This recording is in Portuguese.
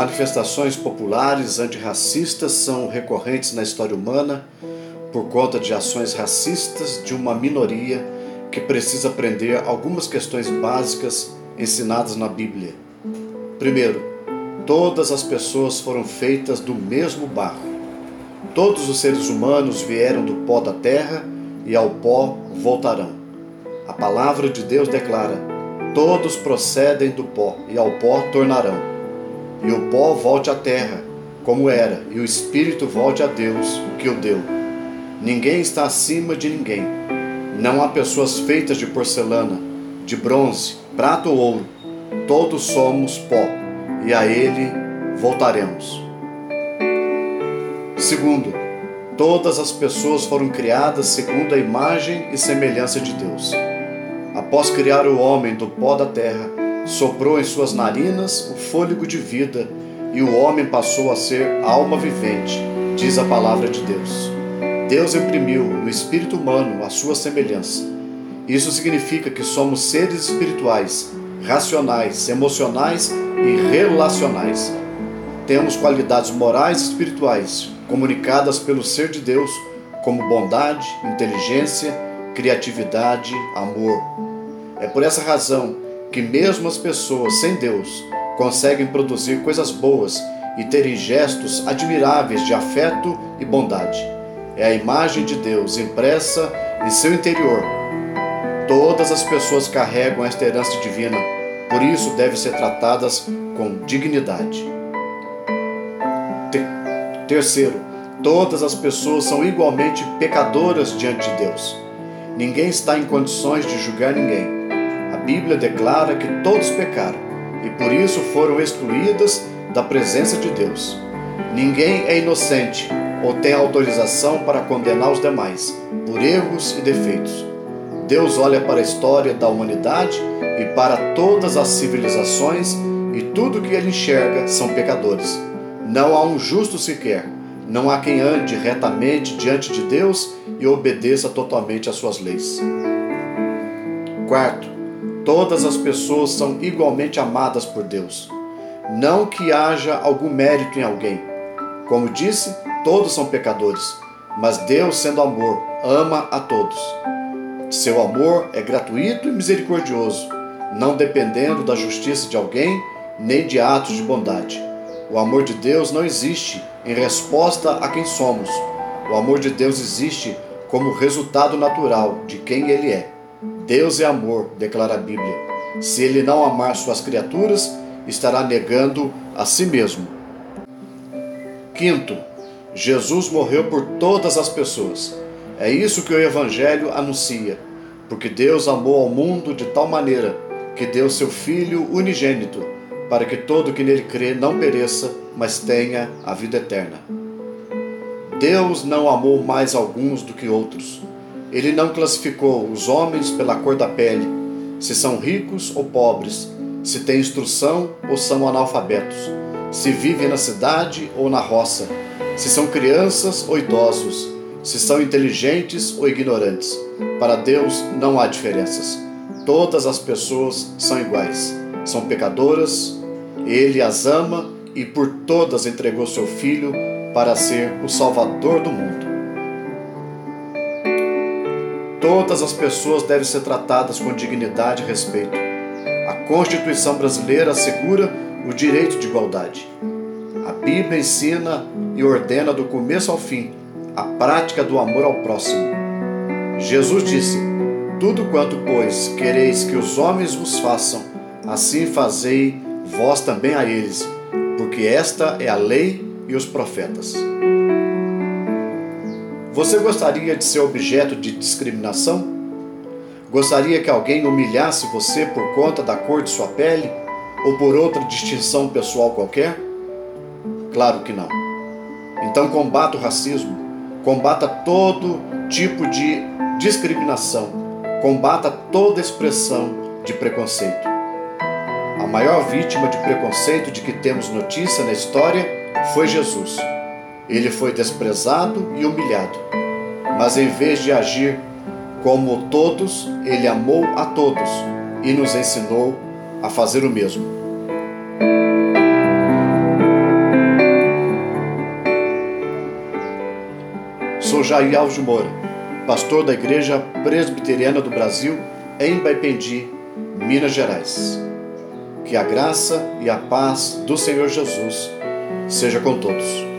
Manifestações populares antirracistas são recorrentes na história humana por conta de ações racistas de uma minoria que precisa aprender algumas questões básicas ensinadas na Bíblia. Primeiro, todas as pessoas foram feitas do mesmo barro. Todos os seres humanos vieram do pó da terra e ao pó voltarão. A palavra de Deus declara: todos procedem do pó e ao pó tornarão e o pó volte à terra, como era, e o espírito volte a Deus, que o deu. Ninguém está acima de ninguém. Não há pessoas feitas de porcelana, de bronze, prata ou ouro. Todos somos pó, e a ele voltaremos. Segundo, todas as pessoas foram criadas segundo a imagem e semelhança de Deus. Após criar o homem do pó da terra, soprou em suas narinas o fôlego de vida e o homem passou a ser alma vivente, diz a palavra de Deus. Deus imprimiu no espírito humano a sua semelhança. Isso significa que somos seres espirituais, racionais, emocionais e relacionais. Temos qualidades morais e espirituais comunicadas pelo ser de Deus, como bondade, inteligência, criatividade, amor. É por essa razão que mesmo as pessoas sem Deus conseguem produzir coisas boas e terem gestos admiráveis de afeto e bondade. É a imagem de Deus impressa em seu interior. Todas as pessoas carregam esta herança divina, por isso devem ser tratadas com dignidade. Terceiro, todas as pessoas são igualmente pecadoras diante de Deus. Ninguém está em condições de julgar ninguém. Bíblia declara que todos pecaram e por isso foram excluídas da presença de Deus. Ninguém é inocente ou tem autorização para condenar os demais por erros e defeitos. Deus olha para a história da humanidade e para todas as civilizações e tudo que ele enxerga são pecadores. Não há um justo sequer. Não há quem ande retamente diante de Deus e obedeça totalmente às suas leis. Quarto, Todas as pessoas são igualmente amadas por Deus. Não que haja algum mérito em alguém. Como disse, todos são pecadores, mas Deus, sendo amor, ama a todos. Seu amor é gratuito e misericordioso, não dependendo da justiça de alguém nem de atos de bondade. O amor de Deus não existe em resposta a quem somos. O amor de Deus existe como resultado natural de quem Ele é. Deus é amor, declara a Bíblia. Se ele não amar suas criaturas, estará negando a si mesmo. Quinto, Jesus morreu por todas as pessoas. É isso que o Evangelho anuncia, porque Deus amou ao mundo de tal maneira que deu seu Filho unigênito, para que todo que nele crê não pereça, mas tenha a vida eterna. Deus não amou mais alguns do que outros ele não classificou os homens pela cor da pele, se são ricos ou pobres, se têm instrução ou são analfabetos, se vivem na cidade ou na roça, se são crianças ou idosos, se são inteligentes ou ignorantes. Para Deus não há diferenças. Todas as pessoas são iguais. São pecadoras, ele as ama e por todas entregou seu Filho para ser o Salvador do mundo. Todas as pessoas devem ser tratadas com dignidade e respeito. A Constituição brasileira assegura o direito de igualdade. A Bíblia ensina e ordena do começo ao fim a prática do amor ao próximo. Jesus disse: Tudo quanto, pois, quereis que os homens vos façam, assim fazei vós também a eles, porque esta é a lei e os profetas. Você gostaria de ser objeto de discriminação? Gostaria que alguém humilhasse você por conta da cor de sua pele ou por outra distinção pessoal qualquer? Claro que não. Então combata o racismo, combata todo tipo de discriminação, combata toda expressão de preconceito. A maior vítima de preconceito de que temos notícia na história foi Jesus. Ele foi desprezado e humilhado, mas em vez de agir como todos, ele amou a todos e nos ensinou a fazer o mesmo. Sou Jair Alves Moura, pastor da Igreja Presbiteriana do Brasil em Baipendi, Minas Gerais. Que a graça e a paz do Senhor Jesus seja com todos.